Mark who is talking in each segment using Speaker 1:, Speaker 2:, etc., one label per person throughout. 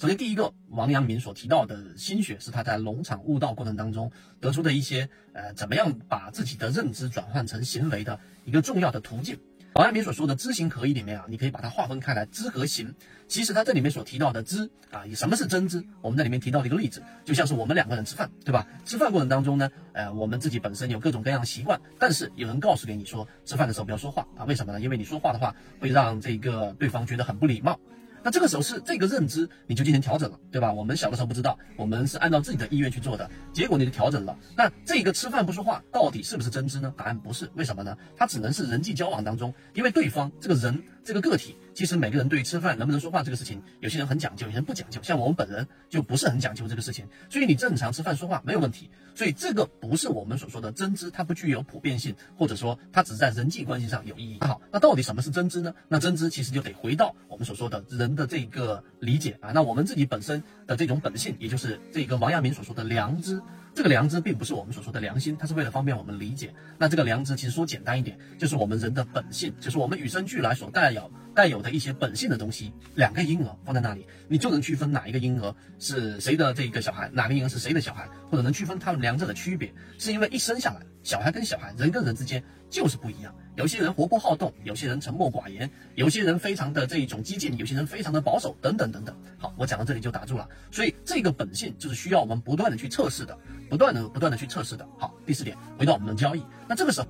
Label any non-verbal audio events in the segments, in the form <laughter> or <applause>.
Speaker 1: 首先，第一个，王阳明所提到的心学是他在农场悟道过程当中得出的一些呃，怎么样把自己的认知转换成行为的一个重要的途径。王阳明所说的知行合一里面啊，你可以把它划分开来，知和行。其实他这里面所提到的知啊，以什么是真知？我们在里面提到的一个例子，就像是我们两个人吃饭，对吧？吃饭过程当中呢，呃，我们自己本身有各种各样的习惯，但是有人告诉给你说，吃饭的时候不要说话啊，为什么呢？因为你说话的话会让这个对方觉得很不礼貌。那这个时候是这个认知，你就进行调整了，对吧？我们小的时候不知道，我们是按照自己的意愿去做的，结果你就调整了。那这个吃饭不说话，到底是不是真知呢？答案不是，为什么呢？它只能是人际交往当中，因为对方这个人这个个体，其实每个人对于吃饭能不能说话这个事情，有些人很讲究，有些人不讲究。像我们本人就不是很讲究这个事情，所以你正常吃饭说话没有问题。所以这个不是我们所说的真知，它不具有普遍性，或者说它只在人际关系上有意义。那好，那到底什么是真知呢？那真知其实就得回到我们所说的人。的这个理解啊，那我们自己本身的这种本性，也就是这个王阳明所说的良知。这个良知并不是我们所说的良心，它是为了方便我们理解。那这个良知其实说简单一点，就是我们人的本性，就是我们与生俱来所带有带有的一些本性的东西。两个婴儿放在那里，你就能区分哪一个婴儿是谁的这一个小孩，哪个婴儿是谁的小孩，或者能区分他们两者的区别，是因为一生下来，小孩跟小孩，人跟人之间就是不一样。有些人活泼好动，有些人沉默寡言，有些人非常的这一种激进，有些人非常的保守，等等等等。好，我讲到这里就打住了。所以这个本性就是需要我们不断的去测试的，不断的不断的去测试的。好，第四点，回到我们的交易，那这个时候，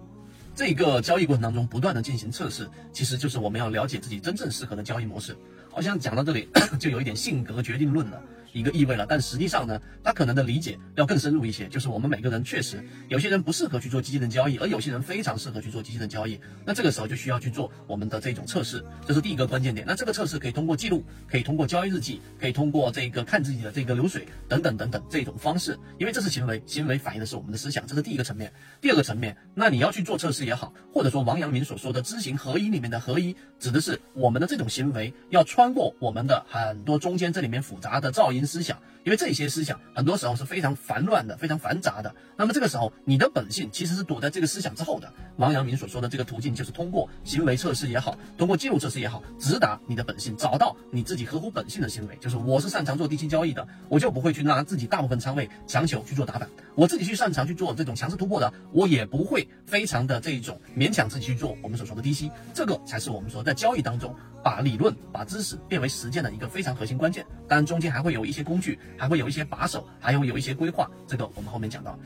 Speaker 1: 这个交易过程当中不断的进行测试，其实就是我们要了解自己真正适合的交易模式。好像讲到这里 <coughs> 就有一点性格决定论了。一个意味了，但实际上呢，他可能的理解要更深入一些。就是我们每个人确实有些人不适合去做机器人交易，而有些人非常适合去做机器人交易。那这个时候就需要去做我们的这种测试，这是第一个关键点。那这个测试可以通过记录，可以通过交易日记，可以通过这个看自己的这个流水等等等等这种方式，因为这是行为，行为反映的是我们的思想，这是第一个层面。第二个层面，那你要去做测试也好，或者说王阳明所说的知行合一里面的合一，指的是我们的这种行为要穿过我们的很多中间这里面复杂的噪音思想，因为。这些思想很多时候是非常繁乱的，非常繁杂的。那么这个时候，你的本性其实是躲在这个思想之后的。王阳明所说的这个途径，就是通过行为测试也好，通过记录测试也好，直达你的本性，找到你自己合乎本性的行为。就是我是擅长做低息交易的，我就不会去拿自己大部分仓位强求去做打板。我自己去擅长去做这种强势突破的，我也不会非常的这种勉强自己去做我们所说的低吸。这个才是我们说在交易当中把理论、把知识变为实践的一个非常核心关键。当然中间还会有一些工具，还会有一些把手，还有有一些规划，这个我们后面讲到。